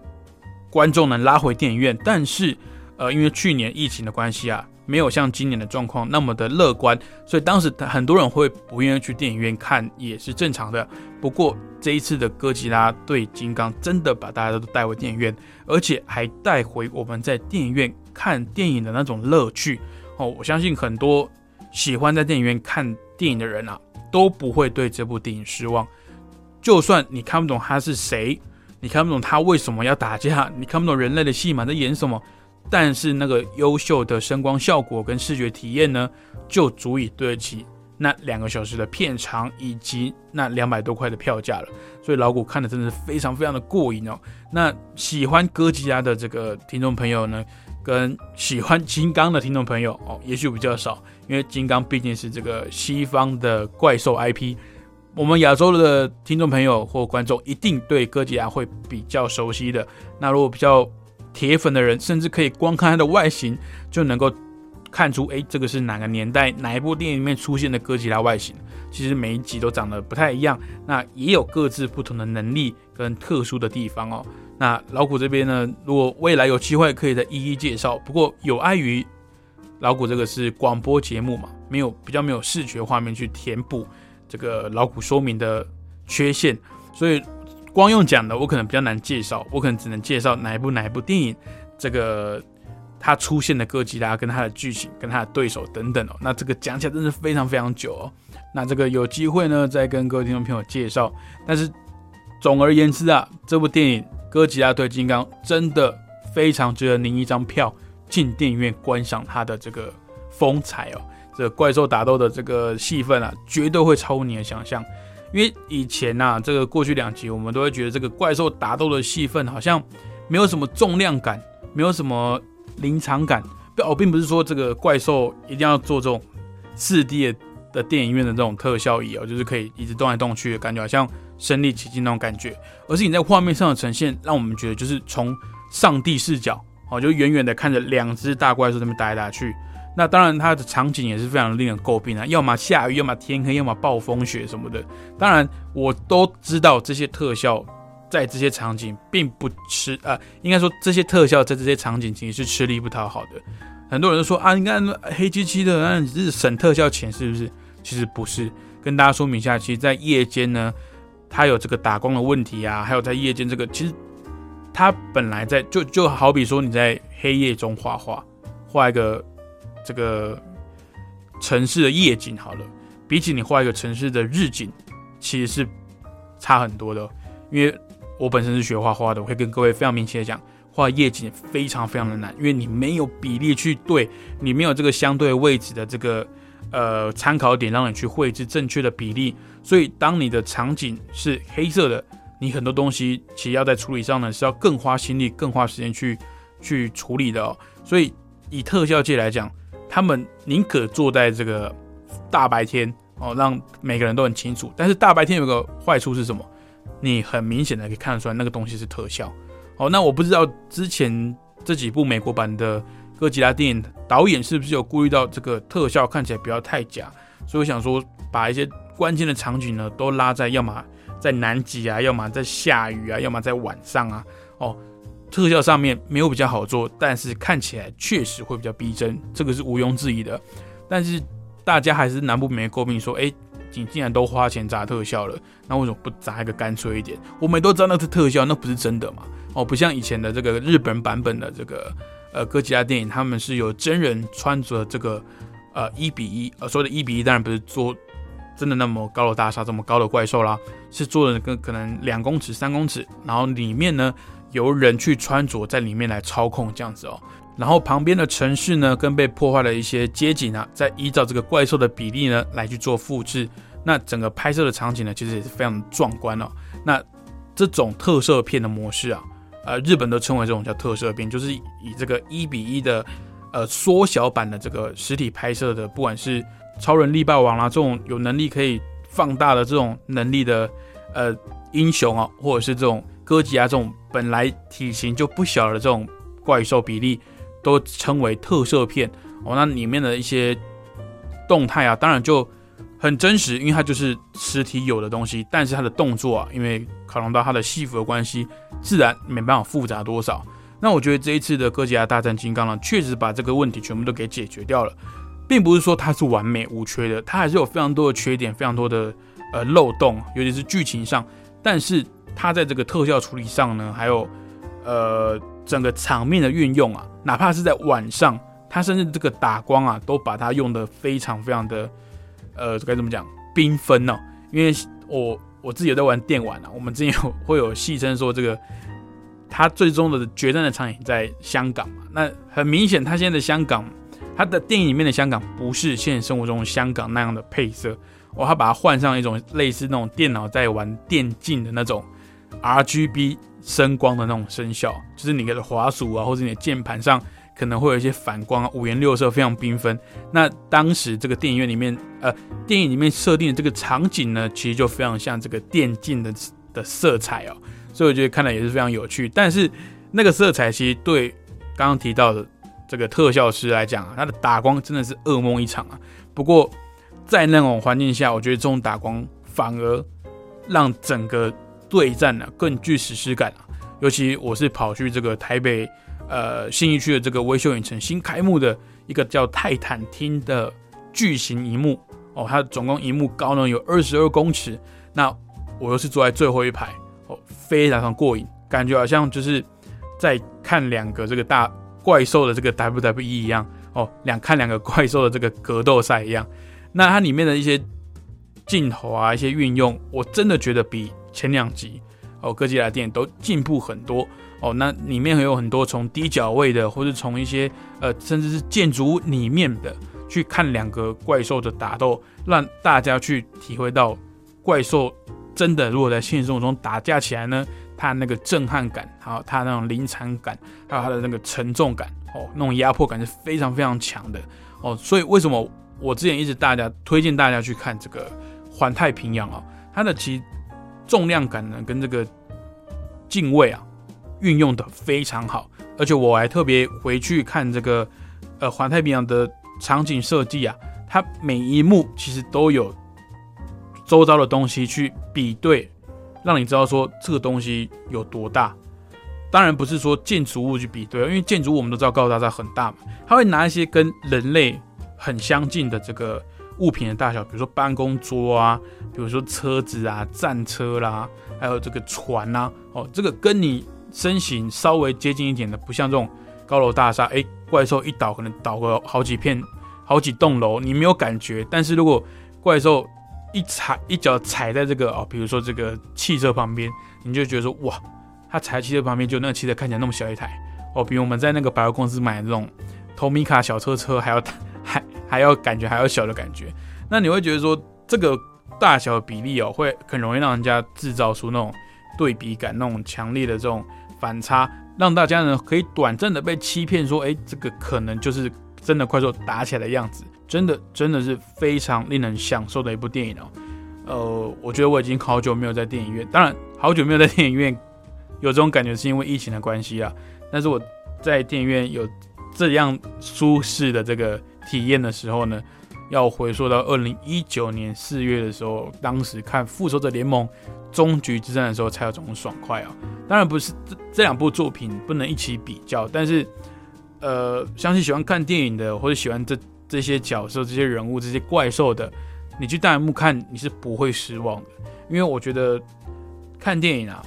观众能拉回电影院，但是呃，因为去年疫情的关系啊。没有像今年的状况那么的乐观，所以当时很多人会不愿意去电影院看，也是正常的。不过这一次的哥吉拉对金刚真的把大家都带回电影院，而且还带回我们在电影院看电影的那种乐趣哦。我相信很多喜欢在电影院看电影的人啊，都不会对这部电影失望。就算你看不懂他是谁，你看不懂他为什么要打架，你看不懂人类的戏码在演什么。但是那个优秀的声光效果跟视觉体验呢，就足以对得起那两个小时的片长以及那两百多块的票价了。所以老谷看的真的是非常非常的过瘾哦。那喜欢哥吉拉的这个听众朋友呢，跟喜欢金刚的听众朋友哦，也许比较少，因为金刚毕竟是这个西方的怪兽 IP，我们亚洲的听众朋友或观众一定对哥吉拉会比较熟悉的。那如果比较铁粉的人甚至可以光看它的外形就能够看出，哎，这个是哪个年代哪一部电影里面出现的哥吉拉外形。其实每一集都长得不太一样，那也有各自不同的能力跟特殊的地方哦。那老虎这边呢，如果未来有机会可以再一一介绍。不过有碍于老虎这个是广播节目嘛，没有比较没有视觉画面去填补这个老虎说明的缺陷，所以。光用讲的，我可能比较难介绍，我可能只能介绍哪一部哪一部电影，这个它出现的哥吉拉跟它的剧情跟它的对手等等哦。那这个讲起来真是非常非常久哦。那这个有机会呢，再跟各位听众朋友介绍。但是总而言之啊，这部电影《哥吉拉对金刚》真的非常值得您一张票进电影院观赏它的这个风采哦。这怪兽打斗的这个戏份啊，绝对会超乎你的想象。因为以前呐，这个过去两集我们都会觉得这个怪兽打斗的戏份好像没有什么重量感，没有什么临场感。不哦，并不是说这个怪兽一定要做这种四 D 的的电影院的这种特效仪哦，就是可以一直动来动去的感觉，好像身临其境那种感觉，而是你在画面上的呈现，让我们觉得就是从上帝视角哦，就远远的看着两只大怪兽在那边打来打去。那当然，它的场景也是非常令人诟病啊，要么下雨，要么天黑，要么暴风雪什么的。当然，我都知道这些特效在这些场景并不吃啊，应该说这些特效在这些场景其实是吃力不讨好的。很多人都说啊，你看黑漆漆的，那是省特效钱是不是？其实不是。跟大家说明一下，其实，在夜间呢，它有这个打光的问题啊，还有在夜间这个，其实它本来在就就好比说你在黑夜中画画，画一个。这个城市的夜景好了，比起你画一个城市的日景，其实是差很多的。因为我本身是学画画的，我会跟各位非常明确的讲，画夜景非常非常的难，因为你没有比例去对，你没有这个相对位置的这个呃参考点，让你去绘制正确的比例。所以当你的场景是黑色的，你很多东西其实要在处理上呢，是要更花心力、更花时间去去处理的。哦。所以以特效界来讲，他们宁可坐在这个大白天哦，让每个人都很清楚。但是大白天有个坏处是什么？你很明显的可以看得出来，那个东西是特效。哦，那我不知道之前这几部美国版的哥吉拉电影导演是不是有顾虑到这个特效看起来不要太假，所以我想说把一些关键的场景呢都拉在要么在南极啊，要么在下雨啊，要么在晚上啊，哦。特效上面没有比较好做，但是看起来确实会比较逼真，这个是毋庸置疑的。但是大家还是难不免诟病说：“哎，你既然都花钱砸特效了，那为什么不砸一个干脆一点？我们都知道那是特效，那不是真的嘛？哦，不像以前的这个日本版本的这个呃哥吉拉电影，他们是有真人穿着这个呃一比一，呃说的一比一当然不是做真的那么高楼大厦这么高的怪兽啦，是做的跟可能两公尺、三公尺，然后里面呢。由人去穿着在里面来操控这样子哦，然后旁边的城市呢，跟被破坏的一些街景啊，再依照这个怪兽的比例呢来去做复制，那整个拍摄的场景呢，其实也是非常壮观哦。那这种特摄片的模式啊，呃，日本都称为这种叫特摄片，就是以这个一比一的呃缩小版的这个实体拍摄的，不管是超人力霸王啦这种有能力可以放大的这种能力的呃英雄啊，或者是这种。哥吉拉这种本来体型就不小的这种怪兽比例，都称为特摄片哦。那里面的一些动态啊，当然就很真实，因为它就是实体有的东西。但是它的动作啊，因为考量到它的戏服的关系，自然没办法复杂多少。那我觉得这一次的哥吉拉大战金刚呢，确实把这个问题全部都给解决掉了，并不是说它是完美无缺的，它还是有非常多的缺点，非常多的呃漏洞，尤其是剧情上。但是它在这个特效处理上呢，还有，呃，整个场面的运用啊，哪怕是在晚上，它甚至这个打光啊，都把它用的非常非常的，呃，该怎么讲，缤纷呢？因为我我自己有在玩电玩啊，我们之前有会有戏称说这个，它最终的决战的场景在香港嘛，那很明显，它现在的香港，它的电影里面的香港不是现实生活中香港那样的配色，哦，它把它换上一种类似那种电脑在玩电竞的那种。R G B 声光的那种声效，就是你的滑鼠啊，或者你的键盘上可能会有一些反光啊，五颜六色，非常缤纷。那当时这个电影院里面，呃，电影里面设定的这个场景呢，其实就非常像这个电竞的的色彩哦，所以我觉得看了也是非常有趣。但是那个色彩其实对刚刚提到的这个特效师来讲啊，他的打光真的是噩梦一场啊。不过在那种环境下，我觉得这种打光反而让整个。对战呢更具史诗感啊！尤其我是跑去这个台北呃信义区的这个微秀影城新开幕的一个叫泰坦厅的巨型荧幕哦，它总共荧幕高呢有二十二公尺，那我又是坐在最后一排哦，非常常过瘾，感觉好像就是在看两个这个大怪兽的这个 WWE 一样哦，两看两个怪兽的这个格斗赛一样。那它里面的一些镜头啊，一些运用，我真的觉得比。前两集哦，哥吉拉电影都进步很多哦。那里面还有很多从低角位的，或者从一些呃，甚至是建筑物里面的去看两个怪兽的打斗，让大家去体会到怪兽真的如果在现实生活中打架起来呢，它那个震撼感，还有它那种临场感，还有它的那个沉重感哦，那种压迫感是非常非常强的哦。所以为什么我之前一直大家推荐大家去看这个《环太平洋》啊，它的其重量感呢跟这个敬畏啊运用的非常好，而且我还特别回去看这个呃《环太平洋》的场景设计啊，它每一幕其实都有周遭的东西去比对，让你知道说这个东西有多大。当然不是说建筑物去比对，因为建筑物我们都知道高大厦很大嘛，他会拿一些跟人类很相近的这个物品的大小，比如说办公桌啊，比如说车子啊、战车啦，还有这个船呐，哦，这个跟你身形稍微接近一点的，不像这种高楼大厦，哎，怪兽一倒可能倒个好几片、好几栋楼，你没有感觉。但是如果怪兽一踩一脚踩在这个哦，比如说这个汽车旁边，你就觉得说哇。它踩汽车旁边，就那个汽车看起来那么小一台哦，比我们在那个百货公司买的这种托米卡小车车还要大 还还要感觉还要小的感觉。那你会觉得说这个大小比例哦，会很容易让人家制造出那种对比感，那种强烈的这种反差，让大家呢可以短暂的被欺骗说，哎，这个可能就是真的快速打起来的样子，真的真的是非常令人享受的一部电影哦。呃，我觉得我已经好久没有在电影院，当然好久没有在电影院。有这种感觉是因为疫情的关系啊，但是我在电影院有这样舒适的这个体验的时候呢，要回溯到二零一九年四月的时候，当时看《复仇者联盟：终局之战》的时候才有这种爽快啊。当然不是这这两部作品不能一起比较，但是呃，相信喜欢看电影的或者喜欢这这些角色、这些人物、这些怪兽的，你去弹幕看你是不会失望的，因为我觉得看电影啊。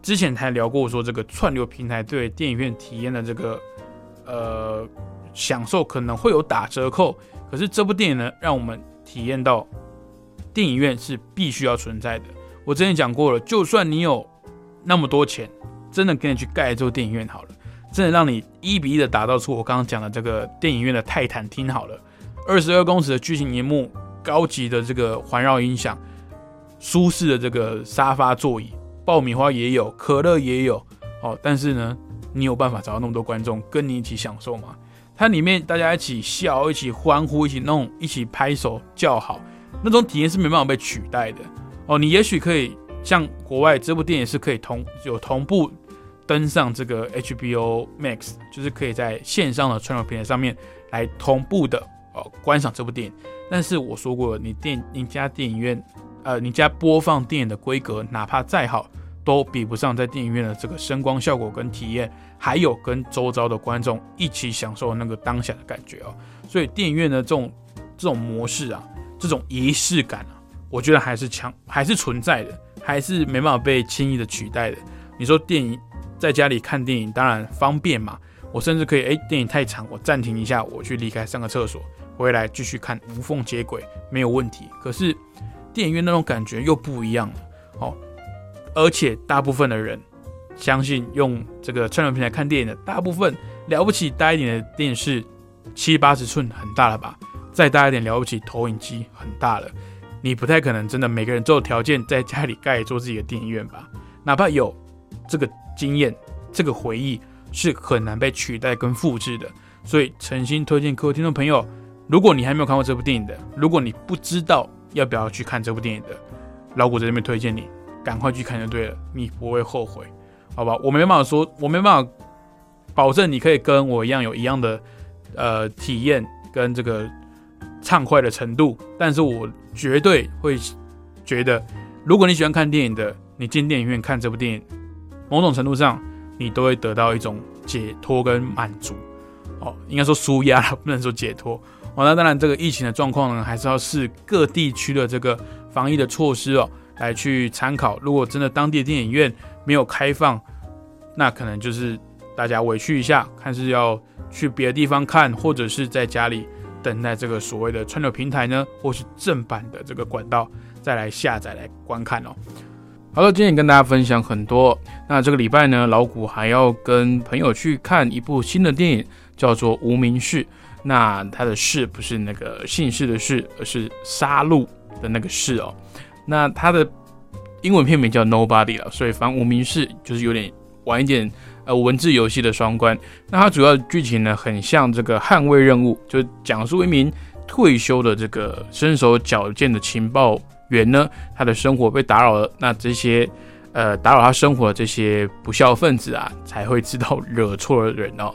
之前还聊过，说这个串流平台对电影院体验的这个呃享受可能会有打折扣，可是这部电影呢，让我们体验到电影院是必须要存在的。我之前讲过了，就算你有那么多钱，真的给你去盖一座电影院好了，真的让你一比一的打造出我刚刚讲的这个电影院的泰坦厅好了，二十二公尺的巨型荧幕，高级的这个环绕音响，舒适的这个沙发座椅。爆米花也有，可乐也有，哦，但是呢，你有办法找到那么多观众跟你一起享受吗？它里面大家一起笑，一起欢呼，一起弄，一起拍手叫好，那种体验是没办法被取代的。哦，你也许可以像国外这部电影是可以同有同步登上这个 HBO Max，就是可以在线上的串流平台上面来同步的呃观赏这部电影。但是我说过，你电你家电影院。呃，你家播放电影的规格，哪怕再好，都比不上在电影院的这个声光效果跟体验，还有跟周遭的观众一起享受那个当下的感觉哦。所以电影院的这种这种模式啊，这种仪式感啊，我觉得还是强，还是存在的，还是没办法被轻易的取代的。你说电影在家里看电影，当然方便嘛，我甚至可以，哎，电影太长，我暂停一下，我去离开上个厕所，回来继续看，无缝接轨，没有问题。可是。电影院那种感觉又不一样了，哦，而且大部分的人相信用这个串流平台看电影的，大部分了不起大一点的电视七八十寸很大了吧？再大一点了不起投影机很大了，你不太可能真的每个人都有条件在家里盖一座自己的电影院吧？哪怕有这个经验，这个回忆是很难被取代跟复制的。所以诚心推荐各位听众朋友，如果你还没有看过这部电影的，如果你不知道。要不要去看这部电影的？老谷在这边推荐你，赶快去看就对了，你不会后悔，好吧？我没办法说，我没办法保证你可以跟我一样有一样的呃体验跟这个畅快的程度，但是我绝对会觉得，如果你喜欢看电影的，你进电影院看这部电影，某种程度上你都会得到一种解脱跟满足，哦，应该说舒压了，不能说解脱。哦，那当然，这个疫情的状况呢，还是要视各地区的这个防疫的措施哦，来去参考。如果真的当地的电影院没有开放，那可能就是大家委屈一下，看是要去别的地方看，或者是在家里等待这个所谓的串流平台呢，或是正版的这个管道再来下载来观看哦。好了，今天跟大家分享很多。那这个礼拜呢，老谷还要跟朋友去看一部新的电影，叫做《无名氏》。那他的氏不是那个姓氏的氏，而是杀戮的那个氏哦。那他的英文片名叫 Nobody 了，所以反无名氏就是有点玩一点呃文字游戏的双关。那它主要剧情呢，很像这个捍卫任务，就讲述一名退休的这个身手矫健的情报员呢，他的生活被打扰了，那这些呃打扰他生活的这些不孝分子啊，才会知道惹错了人哦。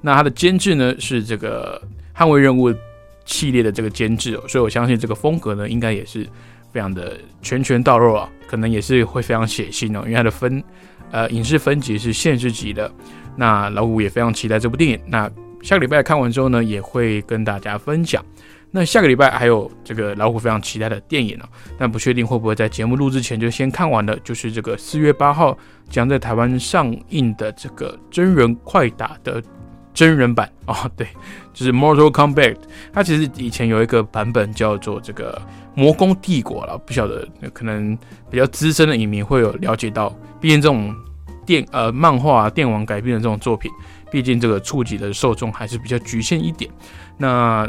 那他的监制呢是这个捍卫任务系列的这个监制哦，所以我相信这个风格呢，应该也是非常的拳拳到肉啊，可能也是会非常写信哦，因为它的分呃影视分级是限制级的。那老五也非常期待这部电影。那下个礼拜看完之后呢，也会跟大家分享。那下个礼拜还有这个老虎非常期待的电影哦，但不确定会不会在节目录制前就先看完的。就是这个四月八号将在台湾上映的这个真人快打的真人版哦，对，就是《Mortal Kombat》。它其实以前有一个版本叫做这个《魔宫帝国》了，不晓得可能比较资深的影迷会有了解到。毕竟这种电呃漫画电网改编的这种作品。毕竟这个触及的受众还是比较局限一点。那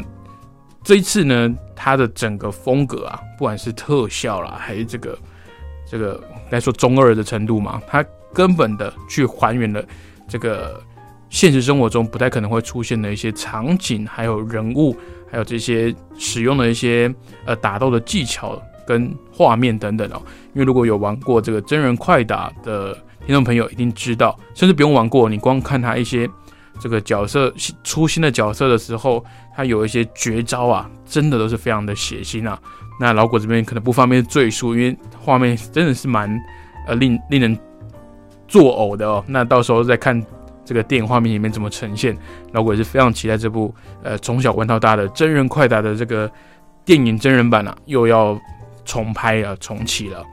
这一次呢，它的整个风格啊，不管是特效啦，还是这个这个来说中二的程度嘛，它根本的去还原了这个现实生活中不太可能会出现的一些场景，还有人物，还有这些使用的一些呃打斗的技巧跟画面等等哦。因为如果有玩过这个真人快打的。听众朋友一定知道，甚至不用玩过，你光看他一些这个角色出新的角色的时候，他有一些绝招啊，真的都是非常的血腥啊。那老果这边可能不方便赘述，因为画面真的是蛮呃令令人作呕的哦。那到时候再看这个电影画面里面怎么呈现，老果是非常期待这部呃从小玩到大的真人快打的这个电影真人版啊，又要重拍啊重启了。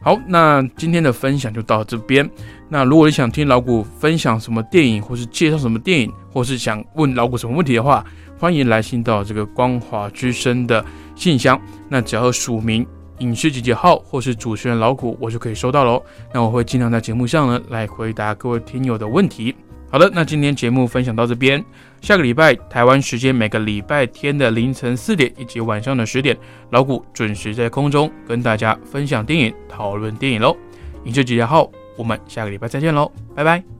好，那今天的分享就到这边。那如果你想听老谷分享什么电影，或是介绍什么电影，或是想问老谷什么问题的话，欢迎来信到这个光华之声的信箱。那只要署名影视集结号或是主持人老谷，我就可以收到喽。那我会尽量在节目上呢来回答各位听友的问题。好的，那今天节目分享到这边。下个礼拜台湾时间每个礼拜天的凌晨四点以及晚上的十点，老谷准时在空中跟大家分享电影、讨论电影喽。影视集结号，我们下个礼拜再见喽，拜拜。